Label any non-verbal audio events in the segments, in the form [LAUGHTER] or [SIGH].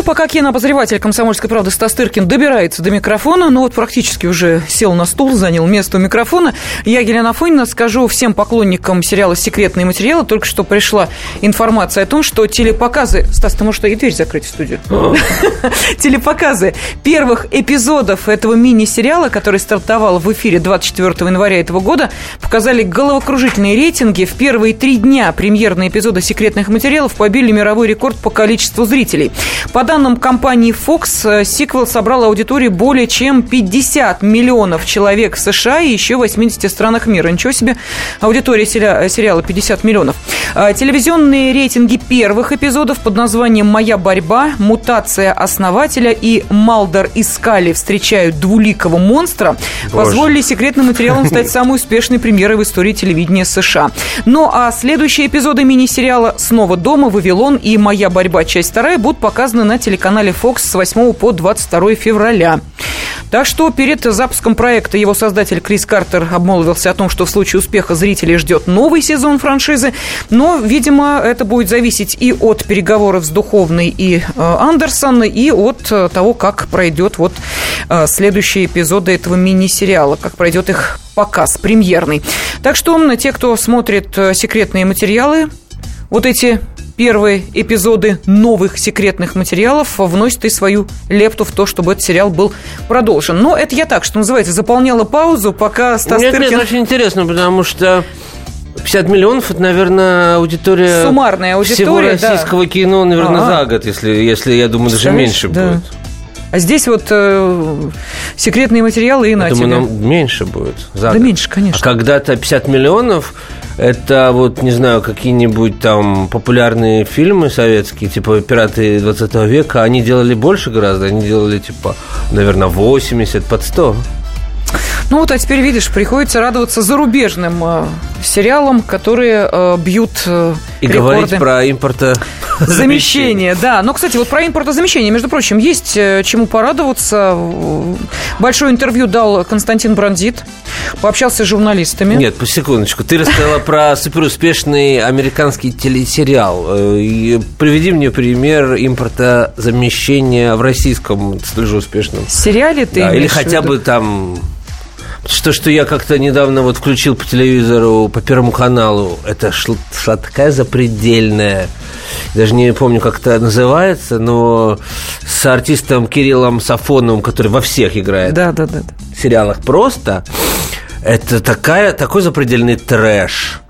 Ну, пока кинообозреватель «Комсомольской правды» Стас Тыркин добирается до микрофона, ну вот практически уже сел на стул, занял место у микрофона, я, Елена Афонина, скажу всем поклонникам сериала «Секретные материалы», только что пришла информация о том, что телепоказы... Стас, ты можешь и дверь закрыть в студию? [LAUGHS] Телепоказы первых эпизодов этого мини-сериала, который стартовал в эфире 24 января этого года, показали головокружительные рейтинги. В первые три дня премьерные эпизоды «Секретных материалов» побили мировой рекорд по количеству зрителей. По данным компании Fox, э, сиквел собрал аудиторию более чем 50 миллионов человек в США и еще в 80 странах мира. Ничего себе, аудитория сериала 50 миллионов. А, телевизионные рейтинги первых эпизодов под названием «Моя борьба», «Мутация основателя» и «Малдор и Скали встречают двуликого монстра» Боже. позволили секретным материалам стать [LAUGHS] самой успешной премьерой в истории телевидения США. Ну а следующие эпизоды мини-сериала «Снова дома», «Вавилон» и «Моя борьба. Часть вторая» будут показаны на телеканале Fox с 8 по 22 февраля. Так что перед запуском проекта его создатель Крис Картер обмолвился о том, что в случае успеха зрителей ждет новый сезон франшизы. Но, видимо, это будет зависеть и от переговоров с Духовной и э, Андерсон, и от э, того, как пройдет вот э, следующие эпизоды этого мини-сериала, как пройдет их показ премьерный. Так что те, кто смотрит секретные материалы, вот эти первые эпизоды новых секретных материалов вносит и свою лепту в то, чтобы этот сериал был продолжен. Но это я так, что называется, заполняла паузу, пока Стас Нет, Тыркин... нет, очень интересно, потому что 50 миллионов это, наверное, аудитория. Суммарная аудитория. Всего российского да. кино, наверное, А-а. за год, если, если я думаю, даже меньше да. будет. А здесь вот э, секретные материалы и на думаю, нам меньше будет. За да год. меньше, конечно. А когда-то 50 миллионов это вот, не знаю, какие-нибудь там популярные фильмы советские, типа «Пираты 20 века», они делали больше гораздо, они делали, типа, наверное, 80 под 100. Ну вот, а теперь, видишь, приходится радоваться зарубежным э, сериалам, которые э, бьют э, И рекорды. говорить про импорта Замещение, да. Но, кстати, вот про импортозамещение, между прочим, есть э, чему порадоваться. Большое интервью дал Константин Бранзит, пообщался с журналистами. Нет, по секундочку. Ты рассказала про суперуспешный американский телесериал. Э, приведи мне пример импортозамещения в российском столь же успешном. Сериале ты да, Или хотя бы там что, что я как-то недавно вот включил по телевизору, по Первому каналу, это шла, шла такая запредельная, даже не помню, как это называется, но с артистом Кириллом Сафоновым, который во всех играет. Да, да, да. В сериалах просто. Это такая, такой запредельный трэш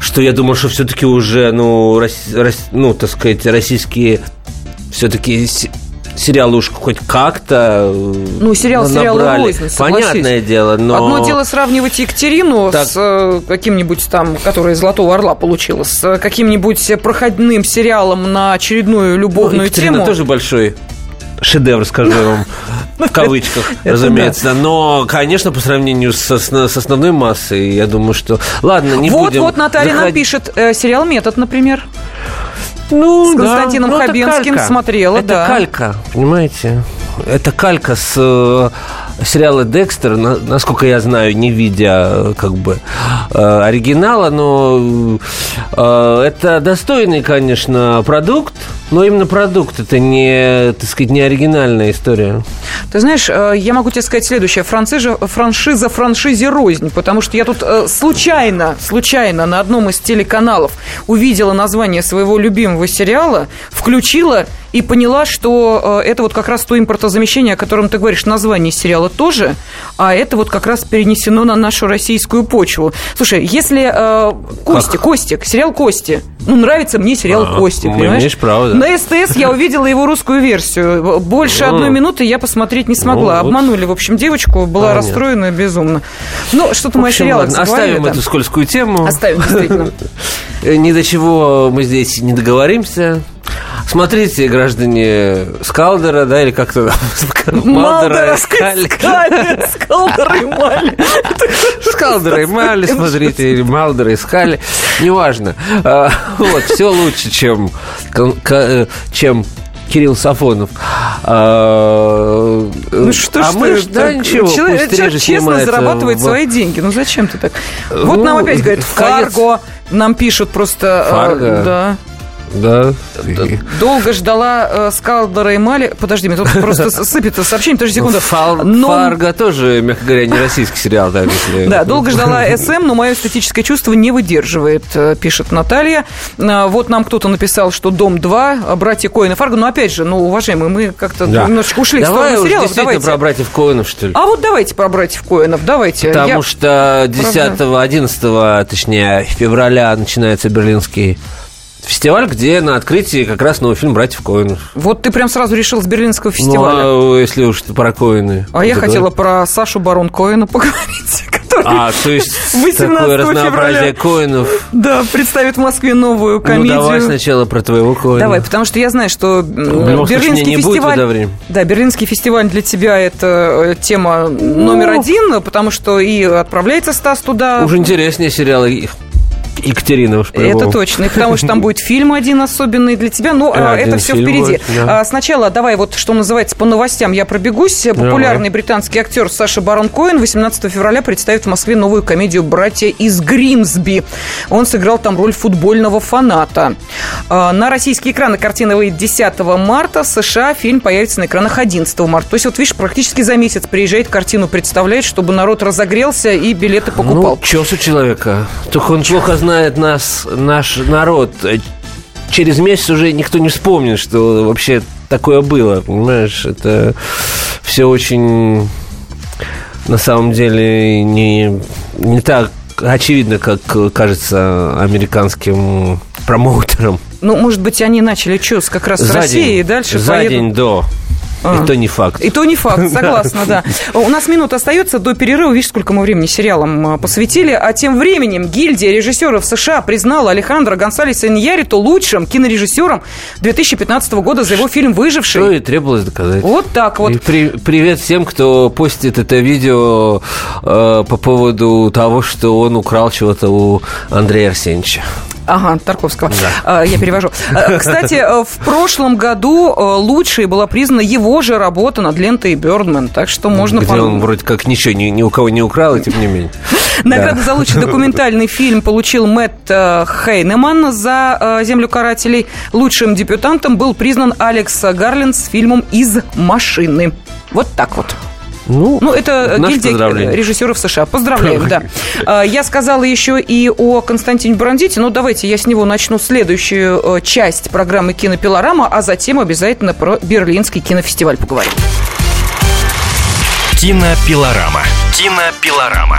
что я думаю, что все-таки уже, ну, рас, рас, ну, так сказать, российские все-таки сериалы уж хоть как-то Ну, сериал сериал рознь, Понятное дело, но... Одно дело сравнивать Екатерину так... с э, каким-нибудь там, который «Золотого орла» получила, с каким-нибудь проходным сериалом на очередную любовную ну, Екатерина тему. тоже большой шедевр, скажу вам, [LAUGHS] в кавычках, [LAUGHS] разумеется. Но, конечно, по сравнению с, с основной массой, я думаю, что... Ладно, не вот, будем... Вот, вот Наталья заходить... нам пишет, э, сериал «Метод», например. Ну, с Константином да, ну, Хабенским смотрела, это да. Это калька, понимаете? Это калька с э, сериала «Декстер», насколько я знаю, не видя э, как бы э, оригинала, но это достойный, конечно, продукт, но именно продукт, это не, так сказать, не оригинальная история. Ты знаешь, я могу тебе сказать следующее. Франциза, франшиза франшизе рознь, потому что я тут случайно, случайно на одном из телеканалов увидела название своего любимого сериала, включила и поняла, что это вот как раз то импортозамещение, о котором ты говоришь, название сериала тоже, а это вот как раз перенесено на нашу российскую почву. Слушай, если э, Кости, как? Костик, сериал Кости, ну, нравится мне сериал а, Кости, понимаешь? Имеешь право, да. На СТС я увидела его русскую версию. Больше одной минуты я посмотреть не смогла. Обманули, в общем, девочку, была расстроена безумно. Ну, что-то мы о сериалах Оставим эту скользкую тему. Оставим, действительно. [LAUGHS] Ни до чего мы здесь не договоримся. Смотрите, граждане Скалдера, да, или как-то Малдера. [LAUGHS] [LAUGHS] Скалдера и Мали. Скалдера и [LAUGHS] Мали, смотрите, или Малдера и Скали. Неважно. А, вот, все лучше, чем, э, чем Кирилл Сафонов. А, ну что а ж мы ж, да, так- ничего, человек, пусть человек честно снимается зарабатывает в- свои деньги. Ну зачем ты так? Вот Ну, нам опять говорят, конец. Фарго. Нам пишут просто... э, Фарго? да. Да. Долго ждала э, Скалдора и Мали. Подожди, мне тут [LAUGHS] просто с- сыпет сообщение, подожди секунду. Фал- Но- Фарго тоже, мягко говоря, не российский сериал, так если... Да, долго ждала [LAUGHS] СМ, но мое эстетическое чувство не выдерживает, э, пишет Наталья. А, Вот нам кто-то написал, что «Дом-2», «Братья Коэн и Фарго». Но опять же, ну, уважаемые, мы как-то Да. немножечко ушли в Давай сторону сериалов. действительно Давайте. про братьев Коэнов, что ли? А вот давайте про «Братьев Коэнов», давайте. Потому Я- что 10-11, точнее, февраля начинается Берлинский фестиваль, где на открытии как раз новый фильм «Братьев Коэнов». Вот ты прям сразу решил с Берлинского фестиваля. Ну, а если уж про Коэны. А я хотела про Сашу Барон Коэна поговорить, [LAUGHS] который А, то есть [LAUGHS] 18 такое разнообразие февраля. Коэнов. да, представит в Москве новую Ну, комедию. давай сначала про твоего Коэна. Давай, потому что я знаю, что случае, Берлинский не будет фестиваль... время. Да, Берлинский фестиваль для тебя это э, тема номер один, потому что и отправляется Стас туда. Уже интереснее сериалы Екатерина уж Это точно, и потому что там будет фильм один особенный для тебя, но а, Один это все впереди. будет, да. А, Сначала давай вот, что называется, по новостям я пробегусь. Популярный британский актер Саша Барон Коэн 18 февраля представит в Москве новую комедию «Братья из Гримсби». Он сыграл там роль футбольного фаната. А, На российские экраны картина выйдет 10 марта, в США фильм появится на экранах 11 марта. То есть, вот видишь, практически за месяц приезжает картину представлять, чтобы народ разогрелся и билеты покупал. Ну, чес у человека. Только он плохо знает нас, наш народ. Через месяц уже никто не вспомнит, что вообще такое было. Понимаешь, это все очень на самом деле не, не так очевидно, как кажется американским промоутерам. Ну, может быть, они начали чес как раз с За России день, и дальше за поедут. день до. А. И то не факт. И то не факт, [LAUGHS] согласна, да. У нас минута остается до перерыва. Видишь, сколько мы времени сериалам а, посвятили. А тем временем гильдия режиссеров США признала Алехандро Гонсалеса Иньяриту лучшим кинорежиссером 2015 года за его фильм Что «Выживший». и требовалось доказать. Вот так вот. И при- привет всем, кто постит это видео э, по поводу того, что он украл чего-то у Андрея Арсеньевича. Ага, Тарковского. А, Я перевожу. Кстати, э, в прошлом году э, лучшей была признана его же работа над лентой Бёрдман. Так что можно... Где он вроде как ничего ни, ни у кого не украл, и тем не менее. [LAUGHS] Награду за лучший документальный фильм получил Мэтт э, Хейнеман за э, «Землю карателей». Лучшим дебютантом был признан Алекс Гарленд с фильмом «Из машины». Вот так вот. Ну, Ну, это Наше гильдия поздравление. режиссеров США. Поздравляем, да. А, Я сказала еще и о Константине Брандите, но давайте я с него начну следующую э, часть программы «Кинопилорама», а затем обязательно про Берлинский кинофестиваль поговорим. Кинопилорама. Кинопилорама.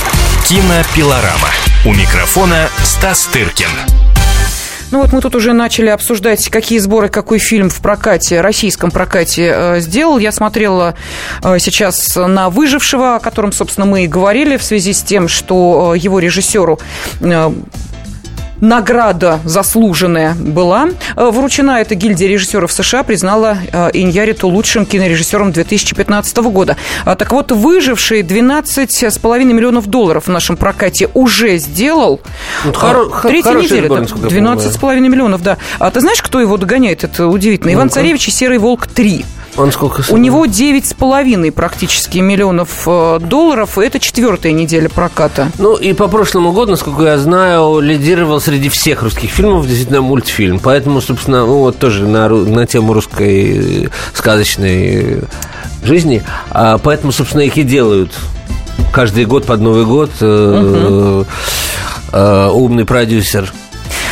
Кинопилорама. У микрофона Стас Тыркин. Ну вот мы тут уже начали обсуждать, какие сборы, какой фильм в прокате, российском прокате э, сделал. Я смотрела э, сейчас на «Выжившего», о котором, собственно, мы и говорили в связи с тем, что э, его режиссеру э, награда заслуженная была э, вручена. Эта гильдия режиссеров США признала э, Иньяриту лучшим кинорежиссером 2015 года. А, Так вот, «Выживший» 12,5 миллионов долларов в нашем прокате уже сделал. Ну, А, хоро- хо- Третья неделя. сбор, да. насколько я понимаю. 12,5 миллионов, да. А ты знаешь, кто его догоняет? Это удивительно. Иван. Царевич и «Серый волк 3». Он сколько У собрал? него 9,5 практически миллионов э, долларов. и Это четвертая неделя проката. Ну, и по прошлому году, насколько я знаю, лидировал среди всех русских фильмов действительно мультфильм. Поэтому, собственно, ну, вот тоже на, на тему русской э, сказочной э, жизни. А поэтому, собственно, их и делают каждый год под Новый год э, э, умный продюсер.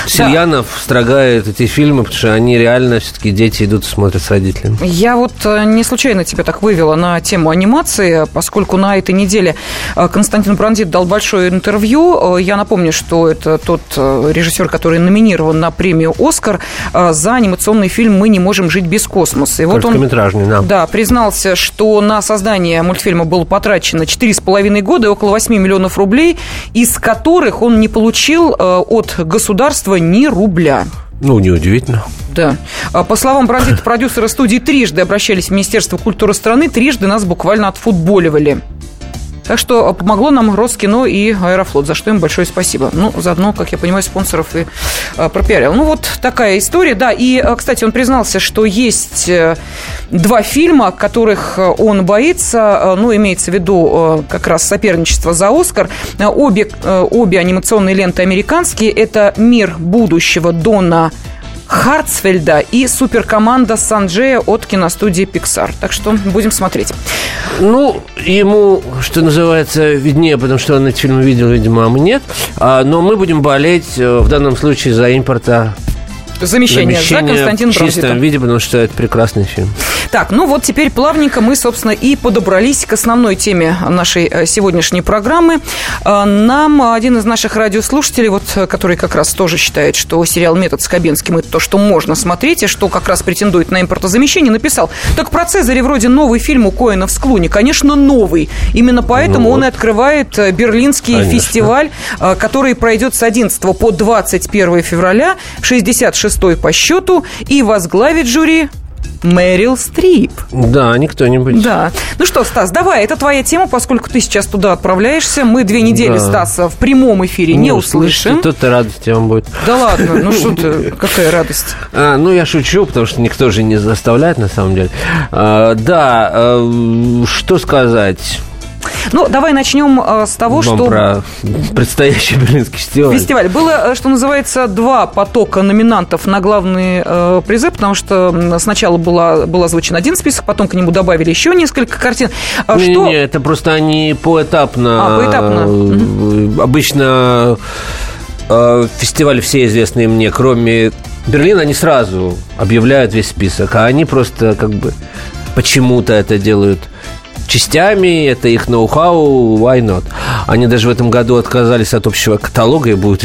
Сильянов строгает эти фильмы, потому что они реально все-таки дети идут и смотрят с родителями. Я вот э, не случайно тебя так вывела на тему анимации, поскольку на этой неделе э, Константин Брандит дал большое интервью. Э, я напомню, что это тот режиссер, который номинирован на премию «Оскар» за анимационный фильм «Мы не можем жить без космоса». И вот он да. Да, признался, что на создание мультфильма было потрачено 4,5 года и около 8 миллионов рублей, из которых он не получил от государства ни рубля. Ну, неудивительно. Да. А, по словам брендит продюсера студии трижды обращались в Министерство культуры страны, трижды нас буквально отфутболивали. Так что помогло нам Роскино и Аэрофлот, за что им большое спасибо. Ну, заодно, как я понимаю, спонсоров и а, пропиарил. Ну, вот такая история, да. И, а, кстати, он признался, что есть э, два фильма, которых э, он боится, ну, имеется в виду как раз соперничество за Оскар. Обе, э, обе анимационные ленты американские. Это «Мир будущего» Дона Хартсфельда и суперкоманда Санджея от киностудии Pixar. Так что будем смотреть. Ну, ему, что называется, виднее, потому что он эти фильмы видел, видимо, а мы нет. А, но мы будем болеть э, в данном случае за импорта Замещение, Замещение за Константин в чистом виде, потому что это прекрасный фильм. Так, ну вот теперь плавненько мы, собственно, и подобрались к основной теме нашей э, сегодняшней программы. Э, нам один из наших радиослушателей, вот, который как раз тоже считает, что сериал «Метод» с это то, что можно смотреть, и что как раз претендует на импортозамещение, написал, так про Цезаря вроде новый фильм у Коэна в Склуне, конечно, новый. Именно поэтому ну, вот. он и открывает э, Берлинский конечно. фестиваль, который пройдет с 11 по 21 февраля, 66 по счету, и возглавит жюри Мэрил Стрип. Да, не кто-нибудь. Да. Ну что, Стас, давай, это твоя тема, поскольку ты сейчас туда отправляешься. Мы две недели да. Стаса в прямом эфире не, не услышим. Тут-то радость вам будет. Да ладно, ну что ты, [LAUGHS] какая радость. А, ну, я шучу, потому что никто же не заставляет, на самом деле. А, да, а, что сказать? Ну, давай начнем э, с того, Вам что... про предстоящий [LAUGHS] Берлинский фестиваль. Фестиваль. Было, э, что называется, два потока номинантов на главные э, призы, потому что сначала была, был озвучен один список, потом к нему добавили еще несколько картин. А не, что... не, это просто они поэтапно. А, поэтапно. Обычно э, фестивали все известные мне, кроме Берлина, они сразу объявляют весь список, а они просто как бы почему-то это делают частями, это их ноу-хау, why not? Они даже в этом году отказались от общего каталога и будут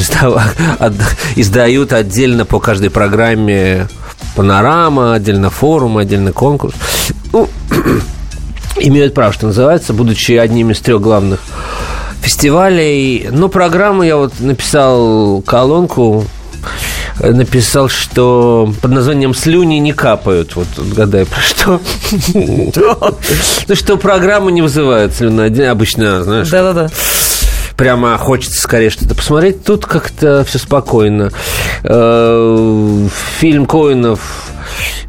издают отдельно по каждой программе панорама, отдельно форум, отдельно конкурс. Ну, [CLEARS THROAT] имеют право, что называется, будучи одним из трех главных фестивалей. Но программу я вот написал колонку написал, что под названием «Слюни не капают». Вот гадай, про что. Ну, что программы не вызывают слюны. Обычно, знаешь... Да-да-да прямо хочется скорее что-то посмотреть. Тут как-то все спокойно. Э, фильм Коинов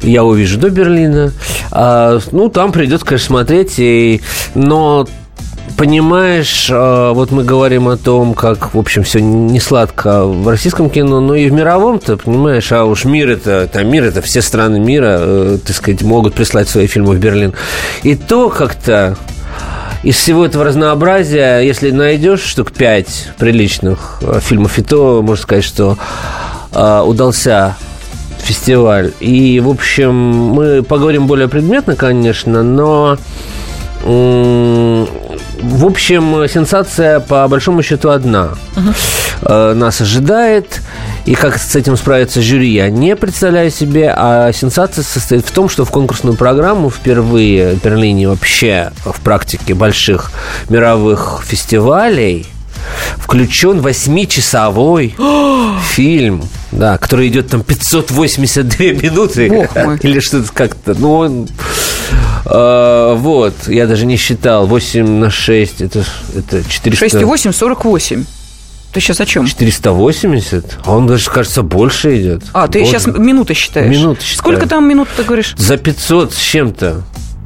я увижу до Берлина. А, ну, там придется, конечно, смотреть. И, но понимаешь, а, вот мы говорим о том, как, в общем, все не сладко в российском кино, но и в мировом, ты понимаешь, а уж мир это, это мир, это все страны мира, э, так сказать, могут прислать свои фильмы в Берлин. И то как-то из всего этого разнообразия, если найдешь штук пять приличных э, фильмов, и то можно сказать, что э, удался фестиваль. И, в общем, мы поговорим более предметно, конечно, но в общем, сенсация по большому счету одна. Uh-huh. Нас ожидает. И как с этим справится жюри, я не представляю себе. А сенсация состоит в том, что в конкурсную программу впервые в Берлине вообще в практике больших мировых фестивалей включен восьмичасовой [GASPS] фильм, да, который идет там 582 минуты [LAUGHS] или что-то как-то. Ну, он а, вот, я даже не считал. 8 на 6, это, это 400... 6 и 8, 48. Ты сейчас о чем? 480? А он даже, кажется, больше идет. А, ты Боже. сейчас минуты считаешь? Минуты считаю. Сколько там минут ты говоришь? За 500 с чем-то.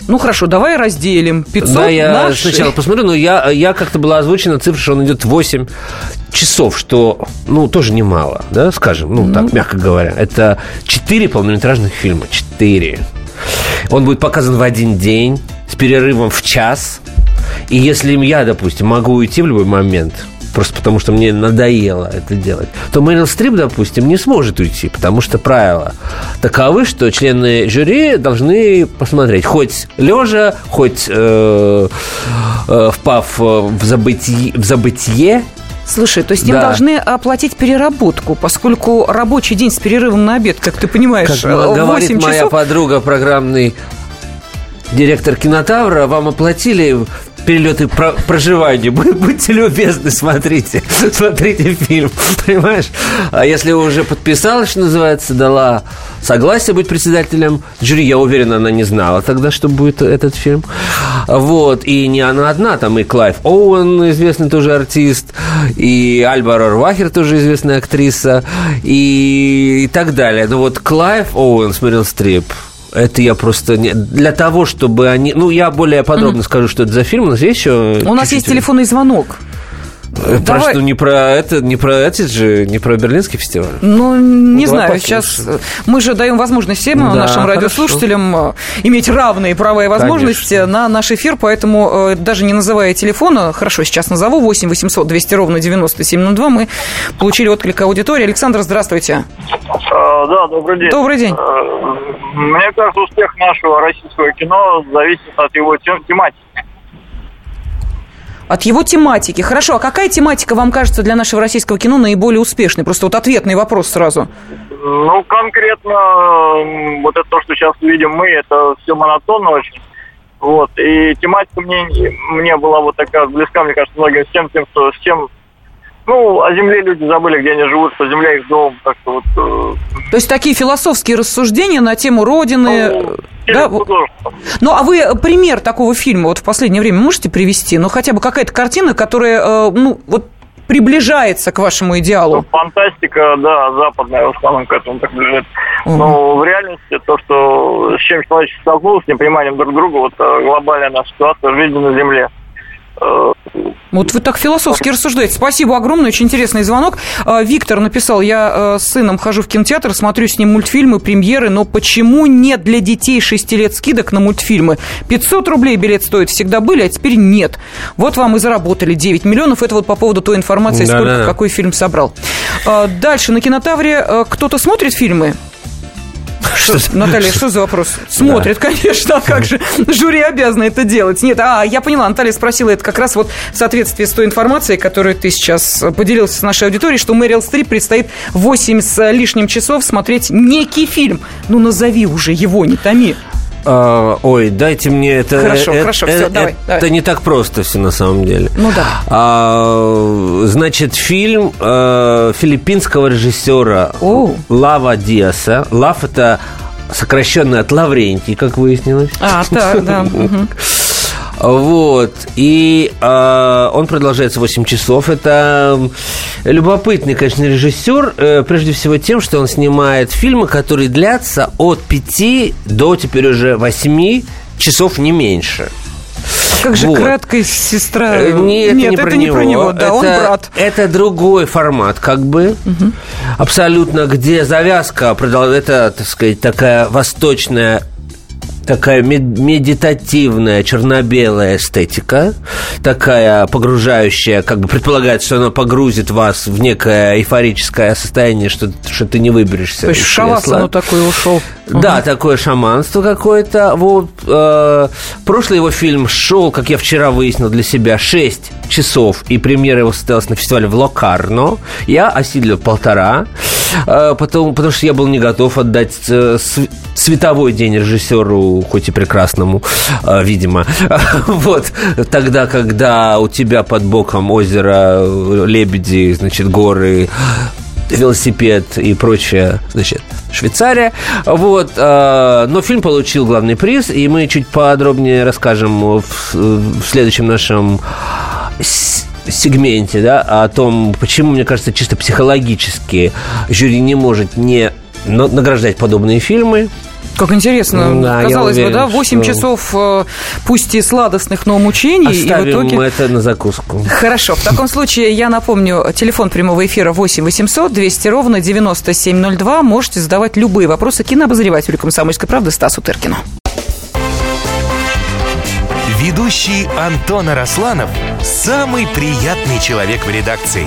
Ну хорошо, давай разделим 500 Да, я на сначала посмотрю, но я, я как-то была озвучена цифра, что он идет 8 часов, что, ну, тоже немало, да, скажем, ну, ну так, мягко говоря. Это 4 полнометражных фильма, 4. Он будет показан в один день с перерывом в час. И если я, допустим, могу уйти в любой момент, просто потому что мне надоело это делать, то Мэрил Стрип, допустим, не сможет уйти, потому что правила таковы, что члены жюри должны посмотреть хоть лежа, хоть э, э, впав в забытие, в забытие Слушай, то есть да. им должны оплатить переработку, поскольку рабочий день с перерывом на обед, как ты понимаешь, как 8 говорит часов... моя подруга, программный директор кинотавра, вам оплатили перелеты про проживания. [LAUGHS] Будьте любезны, смотрите. [LAUGHS] Смотрите фильм. Понимаешь? А если уже подписала, что называется, дала согласие быть председателем жюри, я уверен, она не знала тогда, что будет этот фильм. Вот. И не она одна, там и Клайв Оуэн, известный тоже артист, и Альба Рорвахер, тоже известная актриса, и, и так далее. Но вот Клайв Оуэн смотрел стрип это я просто не... Для того, чтобы они... Ну, я более подробно mm-hmm. скажу, что это за фильм. У нас есть еще... У нас есть телефонный звонок. Э, про Давай. что, не про это, не про эти же, не про Берлинский фестиваль? Ну, не ну, знаю, сейчас мы же даем возможность всем да, нашим радиослушателям хорошо. Э, иметь равные права и возможности Конечно. на наш эфир, поэтому э, даже не называя телефона, хорошо, сейчас назову 8 800 200 ровно 9702, мы получили отклик аудитории. Александр, здравствуйте. А, да, добрый день. Добрый день. Мне кажется, успех нашего российского кино зависит от его тематики от его тематики. Хорошо, а какая тематика вам кажется для нашего российского кино наиболее успешной? Просто вот ответный вопрос сразу. Ну, конкретно, вот это то, что сейчас видим мы, это все монотонно очень. Вот. И тематика мне, мне была вот такая близка, мне кажется, многим с тем, тем что с чем ну, о земле люди забыли, где они живут, что земля их дом. Так что вот, э... То есть такие философские рассуждения на тему Родины. Ну, да? Ну, а вы пример такого фильма вот в последнее время можете привести? Ну, хотя бы какая-то картина, которая, э, ну, вот приближается к вашему идеалу? Ну, фантастика, да, западная в основном к этому приближается. Угу. Но в реальности то, что с чем человечество столкнулось, с непониманием друг друга, вот э, глобальная наша ситуация в жизни на Земле – вот вы так философски рассуждаете. Спасибо огромное, очень интересный звонок. А, Виктор написал, я э, с сыном хожу в кинотеатр, смотрю с ним мультфильмы, премьеры, но почему нет для детей 6 лет скидок на мультфильмы? 500 рублей билет стоит, всегда были, а теперь нет. Вот вам и заработали 9 миллионов. Это вот по поводу той информации, да, сколько да. какой фильм собрал. А, дальше, на кинотавре э, кто-то смотрит фильмы? Что, Наталья, что за вопрос? Смотрит, да. конечно, а как же жюри обязано это делать? Нет, а, я поняла, Наталья спросила это как раз вот в соответствии с той информацией, которую ты сейчас поделился с нашей аудиторией, что Мэрил Стрип предстоит 8 с лишним часов смотреть некий фильм. Ну, назови уже его, не томи. А, ой, дайте мне это. Хорошо, э, хорошо, э, все, э, давай. Это давай. не так просто все на самом деле. Ну да. А, значит, фильм э, филиппинского режиссера О. Лава Диаса. Лав это сокращенно от Лаврентий, как выяснилось. А, так, да. [LAUGHS] Вот. И э, он продолжается 8 часов. Это любопытный, конечно, режиссер, э, прежде всего тем, что он снимает фильмы, которые длятся от 5 до теперь уже 8 часов, не меньше. А как же вот. краткая сестра? Э, нет, Нет это, не, это про не него. про него, да, это, он брат. Это другой формат, как бы, угу. абсолютно, где завязка, это, так сказать, такая восточная такая медитативная черно-белая эстетика, такая погружающая, как бы предполагает, что она погрузит вас в некое эйфорическое состояние, что, что ты не выберешься. То есть шавасану такой ушел. Да, угу. такое шаманство какое-то. Вот, э, прошлый его фильм шел, как я вчера выяснил для себя, 6 часов, и премьера его состоялась на фестивале в Локарно. Я осилил полтора, э, потом, потому что я был не готов отдать э, световой день режиссеру, хоть и прекрасному, э, видимо. [LAUGHS] Вот, тогда, когда у тебя под боком озеро, лебеди, значит, горы, велосипед и прочее, значит, Швейцария. Вот, э, но фильм получил главный приз, и мы чуть подробнее расскажем в, следующем нашем сегменте, да, о том, почему, мне кажется, чисто психологически жюри не может не награждать подобные фильмы. Как интересно. Да, Казалось уверен, бы, да, 8 что... часов, э, пусть и сладостных, но мучений. Оставим и в итоге... это на закуску. Хорошо. В таком случае я напомню, телефон прямого эфира 8 800 200 ровно 9702. Можете задавать любые вопросы кинообозревателю «Комсомольской правды» Стасу Тыркину. Ведущий Антон Арасланов – самый приятный человек в редакции.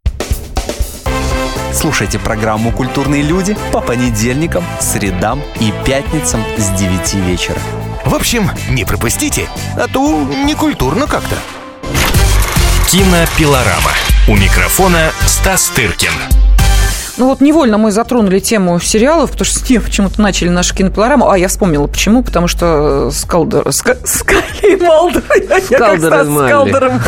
Слушайте программу «Культурные люди» по понедельникам, средам и пятницам с 9 вечера. В общем, не пропустите, а то некультурно как-то. Кинопилорама. У микрофона Стас Тыркин. Ну вот невольно мы затронули тему сериалов, потому что с нее почему-то начали нашу кинопилораму. А, я вспомнила, почему. Потому что Скали и Малдер. Скалдер и Малдер.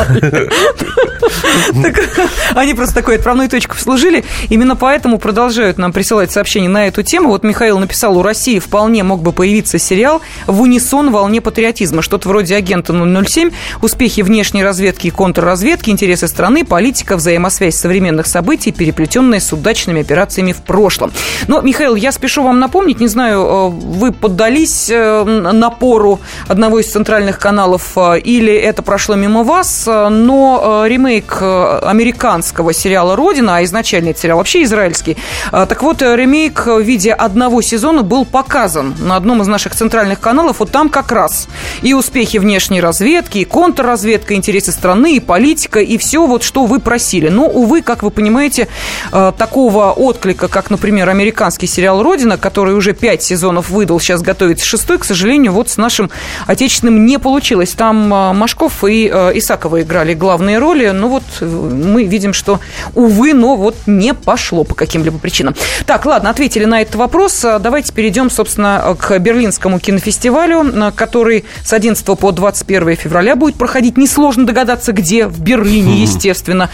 Они просто такой отправной точку служили. Именно поэтому продолжают нам присылать сообщения на эту тему. Вот Михаил написал, у России вполне мог бы появиться сериал в унисон волне патриотизма. Что-то вроде агента 007, успехи внешней разведки и контрразведки, интересы страны, политика, взаимосвязь современных событий, переплетенные с удачными операциями в прошлом. Но, Михаил, я спешу вам напомнить, не знаю, э, вы поддались э, напору одного из центральных каналов э, или это прошло мимо вас, но ремейк американского сериала «Родина», а изначально это сериал вообще израильский, так вот, ремейк в виде одного сезона был показан на одном из наших центральных каналов, вот там как раз и успехи внешней разведки, и контрразведка, интересы страны, и политика, и все вот, что вы просили. Но, увы, как вы понимаете, такого отклика, как, например, американский сериал «Родина», который уже пять сезонов выдал, сейчас готовится шестой, к сожалению, вот с нашим отечественным не получилось. Там а, Машков и а, Исакова играли главные роли, но вот э, мы видим, что, увы, но вот не пошло по каким-либо причинам. Так, ладно, ответили на этот вопрос. А, давайте перейдем, собственно, к Берлинскому кинофестивалю, который с 11 по 21 февраля будет проходить. Несложно догадаться, где. В Берлине, [LAUGHS] естественно.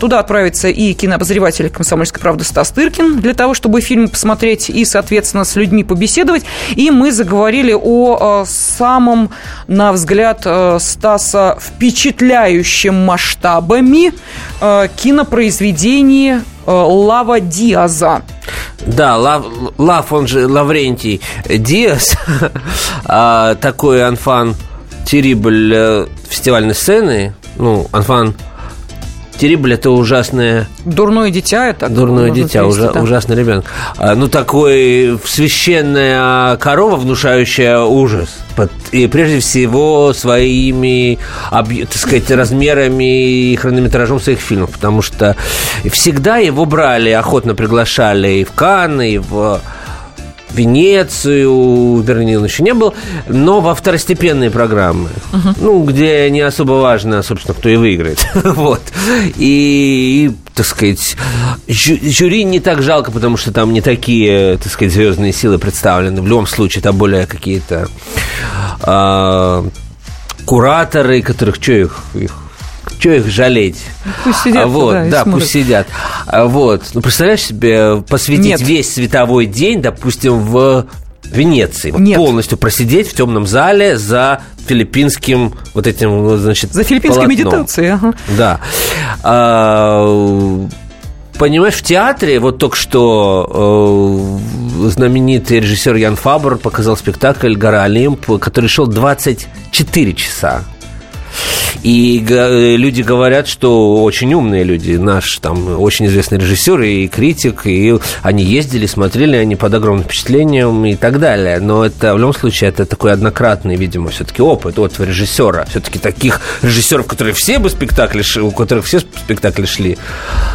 Туда отправится и кинообозреватель «Комсомольской правды» Стас Тыркин для того, чтобы фильм посмотреть и, соответственно, с людьми побеседовать. И мы заговорили о э, самом, на взгляд э, Стаса, впечатляющем масштабами э, кинопроизведении Лава Диаза. Да, Лав, Лав, он же Лаврентий Диас, [LAUGHS] а, такой анфан Терибль фестивальной сцены, ну, анфан Терибль это ужасное... Дурное дитя это? Дурное дитя, ужа, да. ужасный ребенок. А, ну, такой священная корова, внушающая ужас. И прежде всего своими, так сказать, размерами и хронометражом своих фильмов. Потому что всегда его брали, охотно приглашали и в Канны, и в Венецию, Берлин еще не был, но во второстепенные программы, uh-huh. ну, где не особо важно, собственно, кто и выиграет. [LAUGHS] вот. И, и, так сказать, жюри не так жалко, потому что там не такие, так сказать, звездные силы представлены. В любом случае, там более какие-то э, кураторы, которых, что их, их что их жалеть? Пусть сидят. А вот, да, смотрят. пусть сидят. А вот, ну представляешь себе посвятить Нет. весь световой день, допустим, в Венеции, вот Нет. полностью просидеть в темном зале за филиппинским вот этим, значит, За филиппинской полотном. медитацией, ага. Да. А, понимаешь, в театре вот только что э, знаменитый режиссер Ян Фабр показал спектакль «Гора Олимп», который шел 24 часа. И люди говорят, что очень умные люди, наш там очень известный режиссер и критик, и они ездили, смотрели, они под огромным впечатлением и так далее. Но это в любом случае это такой однократный, видимо, все-таки опыт от режиссера. Все-таки таких режиссеров, которые все бы спектакли, у которых все спектакли шли,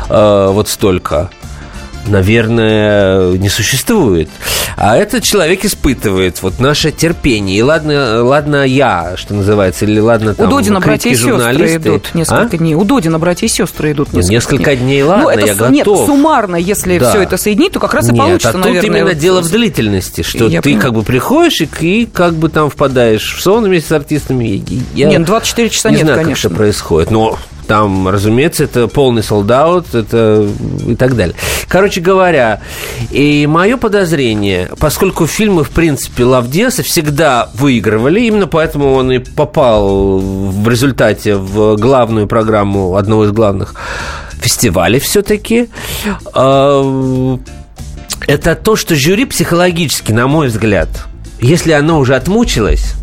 э, вот столько наверное, не существует. А этот человек испытывает вот наше терпение. И ладно, ладно я, что называется, или ладно там У Додина братья и сестры идут несколько а? дней. У Додина братья и сестры идут несколько, несколько дней. дней. ладно, ну, это, я готов. Нет, суммарно, если да. все это соединить, то как раз и нет, получится, а тут именно дело в длительности, что я ты понимаю. как бы приходишь и, и как бы там впадаешь в сон вместе с артистами. Я нет, 24 часа не нет, знаю, конечно. как это происходит, но там, разумеется, это полный солдат, это и так далее. Короче говоря, и мое подозрение, поскольку фильмы, в принципе, Лавдеса всегда выигрывали, именно поэтому он и попал в результате в главную программу одного из главных фестивале все-таки. Э, это то, что жюри психологически, на мой взгляд, если оно уже отмучилось,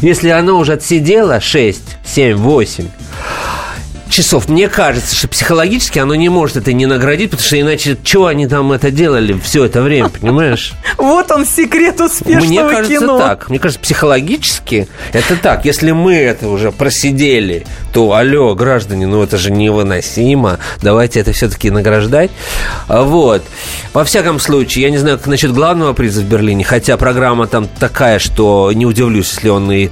если оно уже отсидело 6, 7, 8, часов. Мне кажется, что психологически оно не может это не наградить, потому что иначе что они там это делали все это время, понимаешь? [LAUGHS] Вот он секрет успешного Мне кажется кино. так. Мне кажется, психологически это так. Если мы это уже просидели, то, алло, граждане, ну это же невыносимо. Давайте это все-таки награждать. Вот. Во всяком случае, я не знаю, как насчет главного приза в Берлине, хотя программа там такая, что не удивлюсь, если он и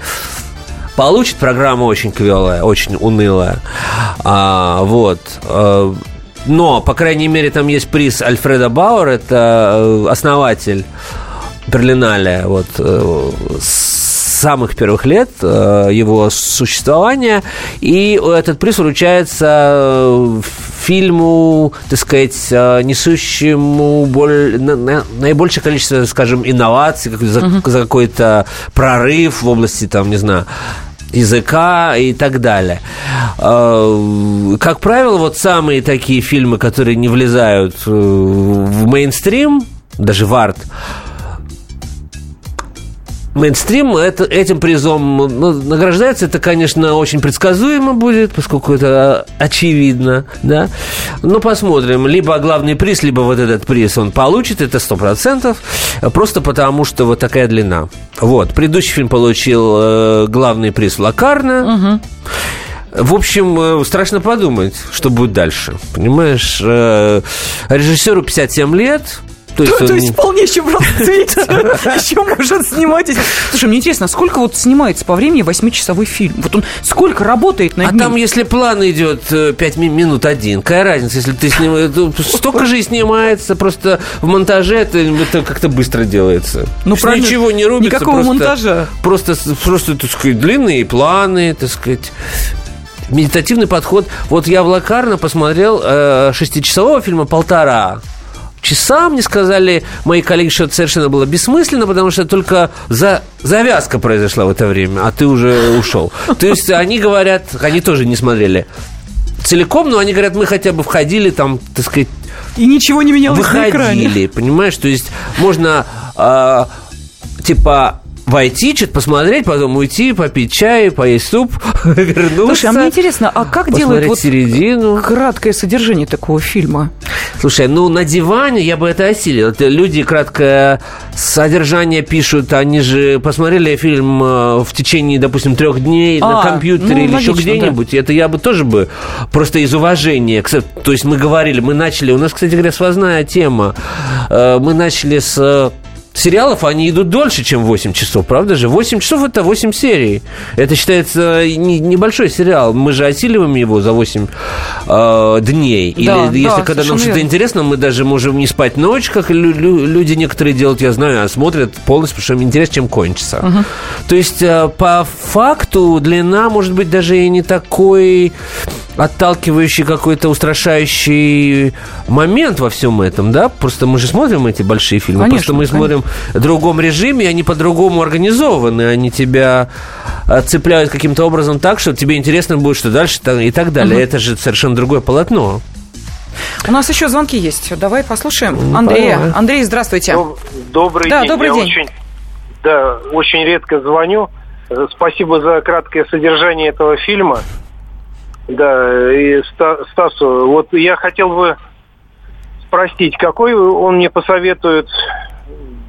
получит. Программа очень квелая, очень унылая. А, вот. А, Но, по крайней мере, там есть приз Альфреда Бауэр, это э, основатель Берлинале, вот, э, с самых первых лет э, его существования. И этот приз вручается э, фильму, так сказать, э, несущему боль- на- на- наибольшее количество, скажем, инноваций, за, за какой-то прорыв в области, там, не знаю, языка и так далее. Э, Как правило, вот самые такие фильмы, которые не влезают э, в мейнстрим, даже в арт, мейнстрим это, этим призом ну, награждается. Это, конечно, очень предсказуемо будет, поскольку это очевидно, да. Но посмотрим. Либо главный приз, либо вот этот приз он получит, это сто процентов, просто потому что вот такая длина. Вот. Предыдущий фильм получил э, главный приз Лакарна. В общем, э, страшно подумать, что будет дальше. Понимаешь, э, режиссеру 57 лет. То есть, То, то есть вполне еще в расцвете. [LAUGHS] Еще может снимать. Слушай, мне интересно, сколько вот снимается по времени восьмичасовой фильм? Вот он сколько работает над А там, если план идет 5 минут один, какая разница, если ты снимаешь... Столько же и снимается, просто в монтаже это, это как-то быстро делается. Ну, правильно, Ничего не рубится. никакого просто- монтажа. Просто, просто, так сказать, длинные планы, так сказать... Медитативный подход. Вот я в Лакарно посмотрел э, шестичасового фильма «Полтора» часа, мне сказали мои коллеги, что это совершенно было бессмысленно, потому что только за, завязка произошла в это время, а ты уже ушел. То есть они говорят, они тоже не смотрели целиком, но они говорят, мы хотя бы входили там, так сказать, И ничего не менялось на экране. выходили, понимаешь? То есть можно а, типа войти, что-то посмотреть, потом уйти, попить чай, поесть суп, [LAUGHS] вернуться. Слушай, а мне интересно, а как делают вот середину. краткое содержание такого фильма? Слушай, ну на диване я бы это осилил. Это люди краткое содержание пишут, они же посмотрели фильм э, в течение, допустим, трех дней на А, компьютере ну, или еще логично, да. где-нибудь. Это я бы тоже бы просто из уважения. То есть мы говорили, мы начали, у нас, кстати говоря, связная тема. Э, Мы начали с сериалов, они идут дольше, чем 8 часов, правда же? 8 часов это 8 серий. Это считается не- небольшой сериал. Мы же осиливаем его за 8 э, дней. Или Да, если да, когда нам что-то интересно, мы даже можем не спать ночь, как лю- лю- люди некоторые делают, я знаю, а смотрят полностью, потому что им интересно, чем кончится. То есть э, по факту длина может быть даже и не такой отталкивающий какой-то устрашающий момент во всем этом, да? Просто мы же смотрим эти большие фильмы, Конечно, просто мы конечно. смотрим в другом режиме, они по-другому организованы, они тебя э, цепляют каким-то образом так, что тебе интересно будет, что дальше и так далее. Это же совершенно другое полотно. У нас еще звонки есть. Давай послушаем Ну, Андрея. Андрей, здравствуйте. Доб- Добрый Да, день. добрый Я день. Очень, да, очень редко звоню. Э, Спасибо за краткое содержание этого фильма. Да, и Ста- Стасу, вот я хотел бы спросить, какой он мне посоветует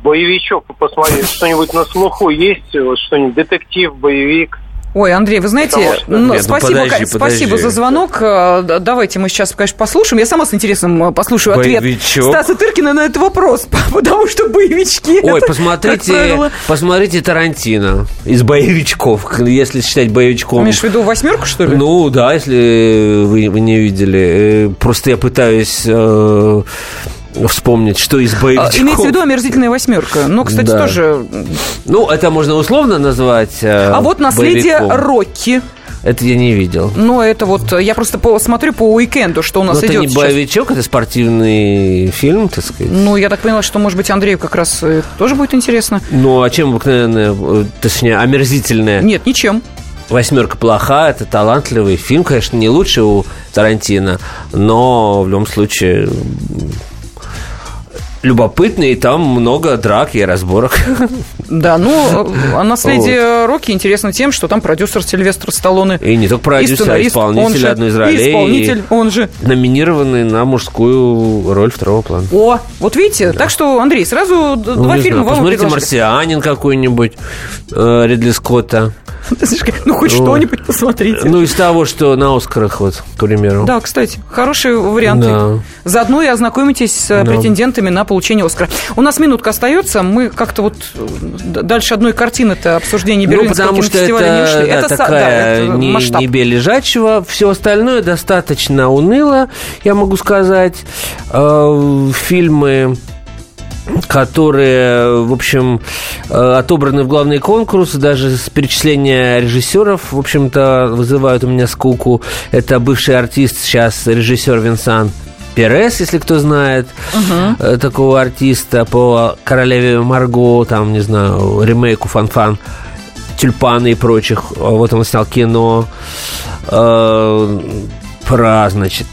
боевичок посмотреть? Что-нибудь на слуху есть? Вот что-нибудь детектив, боевик? Ой, Андрей, вы знаете, Потому что- ну, Нет, ну спасибо, подожди, ка- спасибо подожди. за звонок. Э, Давайте мы сейчас, конечно, послушаем. Я сама с интересом э, послушаю Боевичок. ответ Стаса Тыркина на этот вопрос, [LAUGHS] потому что боевички... Ой, это, посмотрите, посмотрите Тарантино из боевичков, если считать боевичком. Имеешь в виду восьмерку, что ли? Ну да, если вы, не видели. Э, Просто я пытаюсь вспомнить, что из А, боевичков. Имеется в виду омерзительная восьмерка. Но, кстати, Да. тоже... Ну, это можно условно назвать. э, А вот наследие боевиком. Рокки. Это я не видел. Но это вот... Я просто по- смотрю по уикенду, что у нас Но это идет не сейчас. боевичок, это спортивный фильм, так сказать. Ну, я так поняла, что, может быть, Андрею как раз э, тоже будет интересно. Ну, а чем обыкновенное, э, точнее, омерзительное? Нет, ничем. «Восьмерка плоха» — это талантливый фильм, конечно, не лучший у Тарантино, но в любом случае любопытный, и там много драк и разборок. Да, ну, а наследие вот. Рокки интересно тем, что там продюсер Сильвестр Сталлоне. И не только продюсер, а исполнитель же, одной из ролей. И исполнитель, он же. Номинированный на мужскую роль второго плана. О, вот видите, да. так что, Андрей, сразу ну, два фильма знаю, вам Посмотрите «Марсианин» какой-нибудь э, Ридли Скотта. [LAUGHS] Ну, хоть что-нибудь посмотрите. Ну, из того, что на Оскарах, вот, к примеру. Да, кстати, хорошие варианты. Да. Заодно и ознакомитесь с да. претендентами на получение Оскара. У нас минутка остается. Мы как-то вот дальше одной картины-то обсуждение ну, Берлинского ну, кинофестиваля это, не ушли. Да, это такая да, это не, масштаб. не лежачего. Все остальное достаточно уныло, я могу сказать. Э, фильмы которые, в общем, э, отобраны в главный конкурс, даже с перечисления режиссеров, в общем-то, вызывают у меня скуку. Это бывший артист, сейчас режиссер Винсан Перес, если кто знает uh-huh. такого артиста по королеве Марго, там, не знаю, ремейку Фанфан, Тюльпаны и прочих. Вот он снял кино э, про, значит,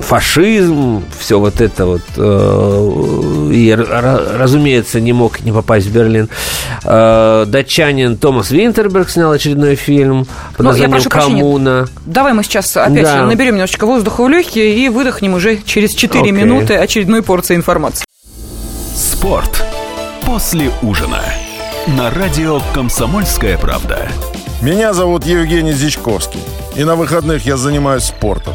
фашизм, все вот это вот. Э, и, разумеется, не мог не попасть в Берлин. Э, датчанин Томас Винтерберг снял очередной фильм под ну, названием «Коммуна». Прощения. Давай мы сейчас опять да. наберем немножечко воздуха в легкие и выдохнем уже через 4 okay. минуты очередной порции информации. Спорт после ужина. На радио «Комсомольская правда». Меня зовут Евгений Зичковский. И на выходных я занимаюсь спортом.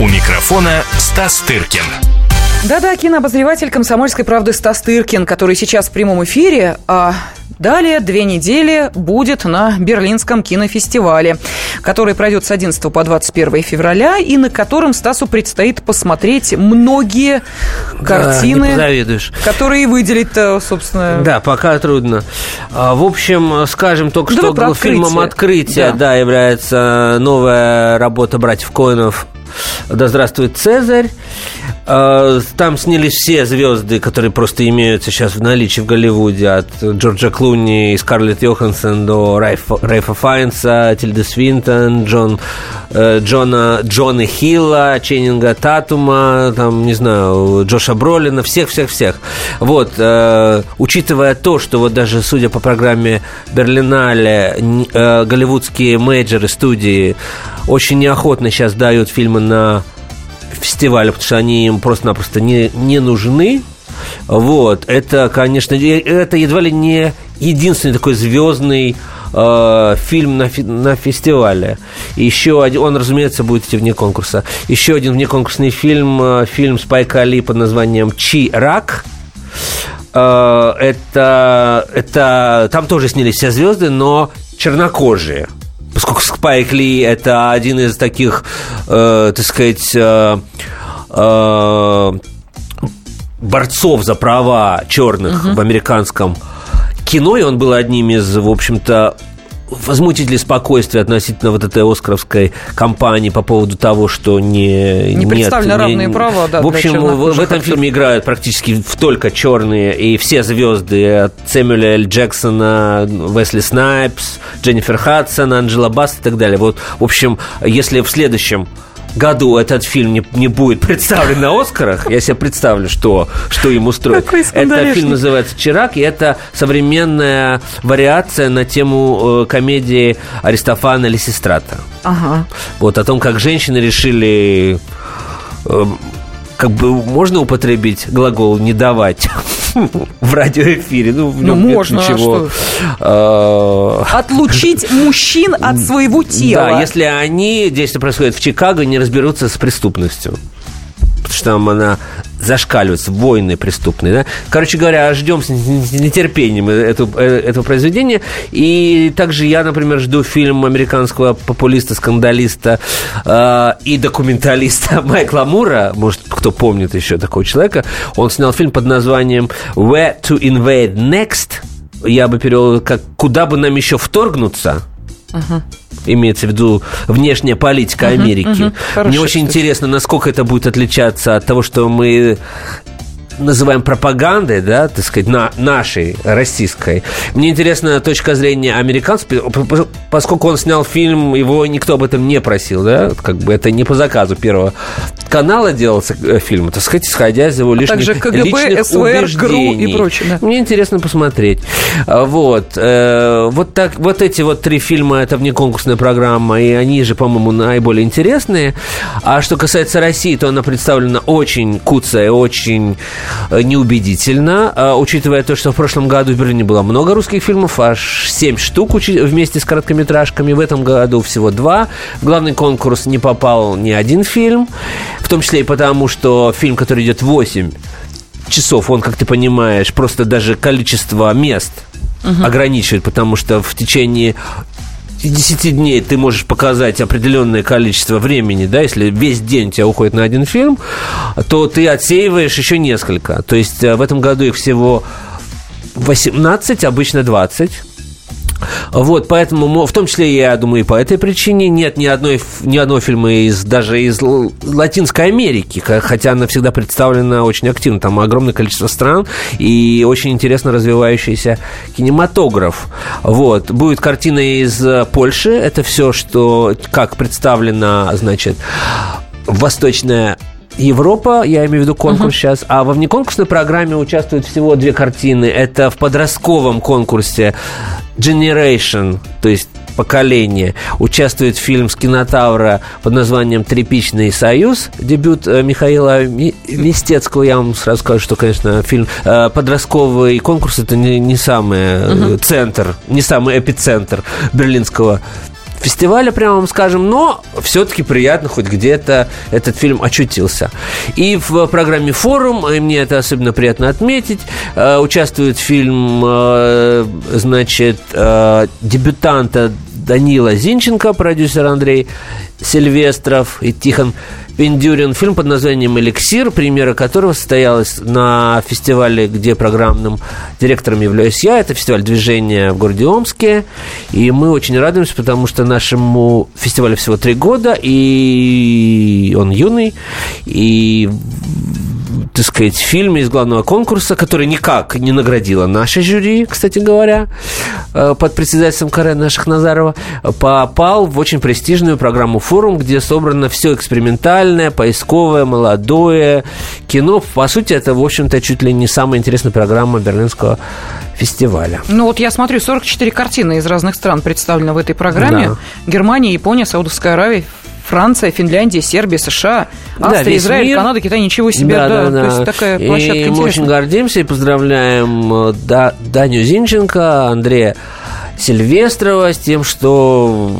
У микрофона Стас Тыркин. Да-да, кинообозреватель «Комсомольской правды» Стас Тыркин, который сейчас в прямом эфире, а Далее две недели будет на Берлинском кинофестивале, который пройдет с 11 по 21 февраля, и на котором Стасу предстоит посмотреть многие картины, да, которые выделить собственно... Да, пока трудно. А, в общем, скажем только, да что фильмом открытия да. Да, является новая работа братьев Коинов «Да здравствует Цезарь». А, там снялись все звезды, которые просто имеются сейчас в наличии в Голливуде. От Джорджа Клуни и Скарлетт Йоханссон до Райфа, Райфа Файнса, Тильды Свинтон, Джон, э, Джона, Джона Хилла, Ченнинга Татума, там, не знаю, Джоша Бролина, всех-всех-всех. Вот, э, учитывая то, что вот даже, судя по программе Берлинале, э, голливудские мейджеры студии очень неохотно сейчас дают фильмы на фестиваля, потому что они им просто-напросто не, не нужны. Вот, это, конечно, это едва ли не единственный такой звездный э, фильм на, фи, на фестивале. Еще один, он, разумеется, будет идти вне конкурса. Еще один внеконкурсный фильм, э, фильм Спайка Али под названием «Чи Рак». Э, это, это, там тоже снялись все звезды, но чернокожие поскольку Спайк Ли это один из таких, э, так сказать, э, э, борцов за права черных угу. в американском кино, и он был одним из, в общем-то, возмутителей спокойствия относительно вот этой оскаровской кампании по поводу того, что не... Не представлены нет, равные не, права, да. В общем, в, в этом фильме играют практически только черные, и все звезды от Сэмюэля Л. Джексона, Весли Снайпс, Дженнифер Хадсон, Анджела Баст и так далее. Вот, в общем, если в следующем году этот фильм не, не будет представлен на Оскарах, я себе представлю, что, что им устроит. Этот фильм называется «Чирак», и это современная вариация на тему э, комедии Аристофана Лисистрата. Ага. Вот о том, как женщины решили э, как бы можно употребить глагол «не давать» [LAUGHS] в радиоэфире? Ну, ну можно, ничего. А, а... Отлучить [LAUGHS] мужчин от своего тела. Да, если они, действие происходит в Чикаго, не разберутся с преступностью. Потому что там она зашкаливать, войны преступные. Да? Короче говоря, ждем с нетерпением эту, э, этого произведения. И также я, например, жду фильм американского популиста, скандалиста э, и документалиста [LAUGHS] Майкла Мура. Может, кто помнит еще такого человека. Он снял фильм под названием «Where to Invade Next». Я бы перевел как «Куда бы нам еще вторгнуться?» Uh-huh. Имеется в виду внешняя политика uh-huh, Америки. Хорошо, Мне очень кстати. интересно, насколько это будет отличаться от того, что мы называем пропагандой, да, так сказать, на, нашей, российской. Мне интересна точка зрения американцев, поскольку он снял фильм, его никто об этом не просил, да, как бы это не по заказу первого канала делался э, фильм, так сказать, исходя из его лишних, а также КГБ, личных СВР, убеждений. ГРУ и прочее, да. Мне интересно посмотреть. А, вот. Э, вот, так, вот эти вот три фильма, это внеконкурсная программа, и они же, по-моему, наиболее интересные. А что касается России, то она представлена очень куцая, очень неубедительно, а, учитывая то, что в прошлом году в Берлине было много русских фильмов, аж 7 штук вместе с короткометражками. В этом году всего два. В главный конкурс не попал ни один фильм, в том числе и потому, что фильм, который идет 8 часов, он, как ты понимаешь, просто даже количество мест угу. ограничивает, потому что в течение 10 дней ты можешь показать определенное количество времени, да, если весь день у тебя уходит на один фильм, то ты отсеиваешь еще несколько. То есть э, в этом году их всего 18, обычно 20. Вот, поэтому, в том числе, я думаю, и по этой причине нет ни, одной, ни одного фильма из, даже из Латинской Америки, хотя она всегда представлена очень активно. Там огромное количество стран и очень интересно развивающийся кинематограф. Вот. Будет картина из Польши. Это все, что, как представлена, значит, Восточная Европа, я имею в виду конкурс uh-huh. сейчас, а во внеконкурсной программе участвуют всего две картины. Это в подростковом конкурсе Generation, то есть поколение. Участвует фильм с кинотавра под названием «Тряпичный союз», дебют э, Михаила Мистецкого. Я вам сразу скажу, что, конечно, фильм э, подростковый конкурс – это не, не самый uh-huh. центр, не самый эпицентр берлинского фестиваля, прямо вам скажем, но все-таки приятно хоть где-то этот фильм очутился. И в программе «Форум», и мне это особенно приятно отметить, э, участвует фильм, э, значит, э, дебютанта Данила Зинченко, продюсер Андрей Сильвестров и Тихон Пендюрин. Фильм под названием «Эликсир», премьера которого состоялась на фестивале, где программным директором являюсь я. Это фестиваль движения в городе Омске. И мы очень радуемся, потому что нашему фестивалю всего три года, и он юный. И так сказать, фильме из главного конкурса, который никак не наградила наше жюри, кстати говоря, э, под председательством Карена Шахназарова, попал в очень престижную программу «Форум», где собрано все экспериментальное, поисковое, молодое кино. По сути, это, в общем-то, чуть ли не самая интересная программа Берлинского фестиваля. Ну вот я смотрю, 44 картины из разных стран представлены в этой программе. Да. Германия, Япония, Саудовская Аравия, Франция, Финляндия, Сербия, США, Австрия, да, Израиль, мир. Канада, Китай, ничего себе. Да, да, да. То есть такая площадка и интересная. мы очень гордимся и поздравляем э, да, Даню Зинченко, Андрея Сильвестрова с тем, что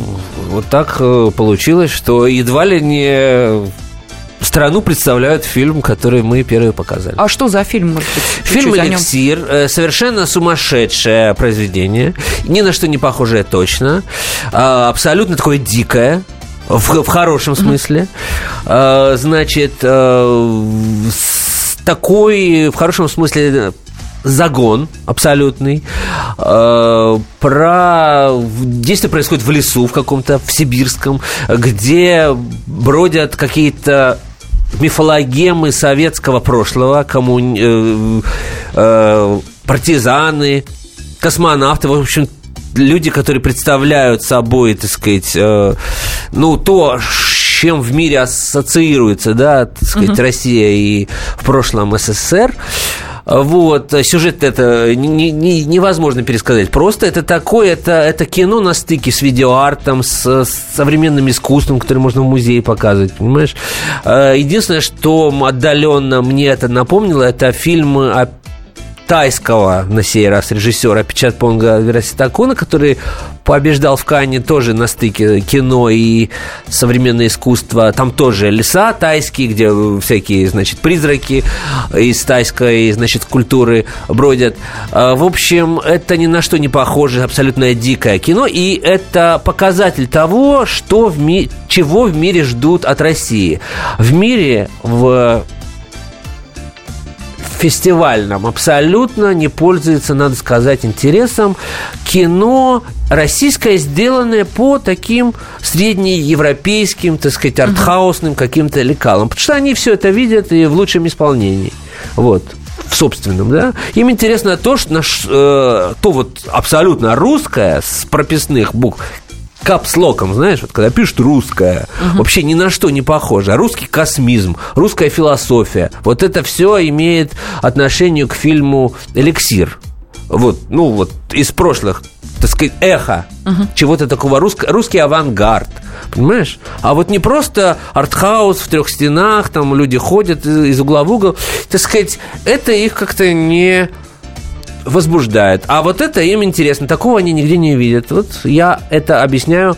вот так э, получилось, что едва ли не страну представляют фильм, который мы первые показали. А что за фильм, может быть? Фильм «Эликсир». Э, совершенно сумасшедшее произведение. Ни на что не похожее точно. А, абсолютно такое дикое в, в хорошем смысле. Mm-hmm. Значит, э, такой, в хорошем смысле, загон абсолютный. Э, про действие происходит в лесу в каком-то, в сибирском, где бродят какие-то мифологемы советского прошлого, кому э, э, партизаны, космонавты, в общем, люди, которые представляют собой, так сказать, ну, то, чем в мире ассоциируется, да, так сказать, uh-huh. Россия и в прошлом СССР. Вот, сюжет это не, не, невозможно пересказать. Просто это такое, это, это кино на стыке с видеоартом, с, с современным искусством, которое можно в музее показывать, понимаешь? Э, единственное, что отдаленно мне это напомнило, это фильм о тайского, на сей раз, режиссера Печатпонга Вераситакуна, который побеждал в Канне тоже на стыке кино и современное искусство. Там тоже леса тайские, где всякие, значит, призраки из тайской, значит, культуры бродят. А, в общем, это ни на что не похоже, абсолютно дикое кино, и это показатель того, что в ми... чего в мире ждут от России. В мире в фестивальном абсолютно не пользуется, надо сказать, интересом кино российское, сделанное по таким среднеевропейским, так сказать, артхаусным каким-то лекалам. Потому что они все это видят и в лучшем исполнении. Вот в собственном, да. Им интересно то, что наш, э, то вот абсолютно русское с прописных букв, капслоком, знаешь, вот когда пишут русское, угу. вообще ни на что не похоже. А русский космизм, русская философия, вот это все имеет отношение к фильму «Эликсир». Вот, ну вот, из прошлых, так сказать, эхо угу. чего-то такого, русско, русский авангард, понимаешь? А вот не просто артхаус в трех стенах, там люди ходят из угла в угол, так сказать, это их как-то не возбуждает. А вот это им интересно. Такого они нигде не видят. Вот я это объясняю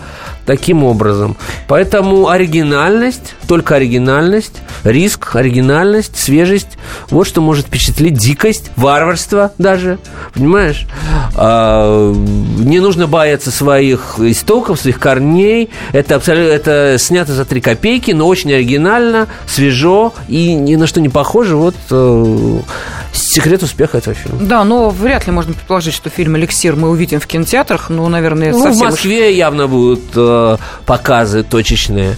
таким образом. Поэтому оригинальность, только оригинальность, риск, оригинальность, свежесть, вот что может впечатлить дикость, варварство даже, понимаешь? А, не нужно бояться своих истоков, своих корней. Это абсолютно, это снято за три копейки, но очень оригинально, свежо и ни на что не похоже. Вот э, секрет успеха этого фильма. Да, но вряд ли можно предположить, что фильм «Эликсир» мы увидим в кинотеатрах. Ну, наверное, ну, в Москве уж... явно будут э, показы точечные,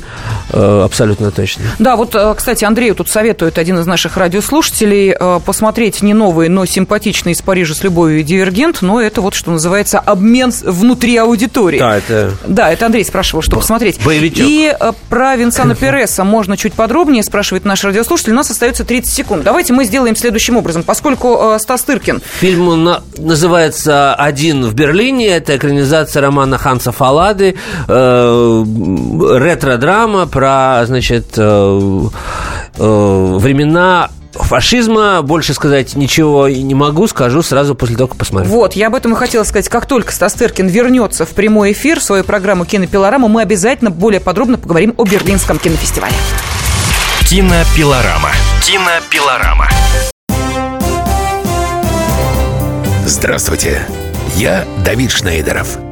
э, абсолютно точно. Да, вот, э, кстати, Андрею тут советует один из наших радиослушателей э, посмотреть не новый, но симпатичный из Парижа с любовью «Дивергент», но это вот, что называется, обмен внутри аудитории. Да, это... Да, это Андрей спрашивал, что посмотреть. Боевичок. И э, про Винсана [LAUGHS] Переса можно чуть подробнее, спрашивает наш радиослушатель. У нас остается 30 секунд. Давайте мы сделаем следующим образом поскольку э, Стас Тыркин... Фильм на, называется «Один в Берлине». Это экранизация романа Ханса Фалады. Э, ретро-драма про, значит, э, э, времена фашизма больше сказать ничего не могу, скажу сразу после того, как посмотрю. Вот, я об этом и хотела сказать. Как только Стас Тыркин вернется в прямой эфир в свою программу «Кинопилорама», мы обязательно более подробно поговорим о Берлинском кинофестивале. Кинопилорама. Кинопилорама. Здравствуйте, я Давид Шнейдеров.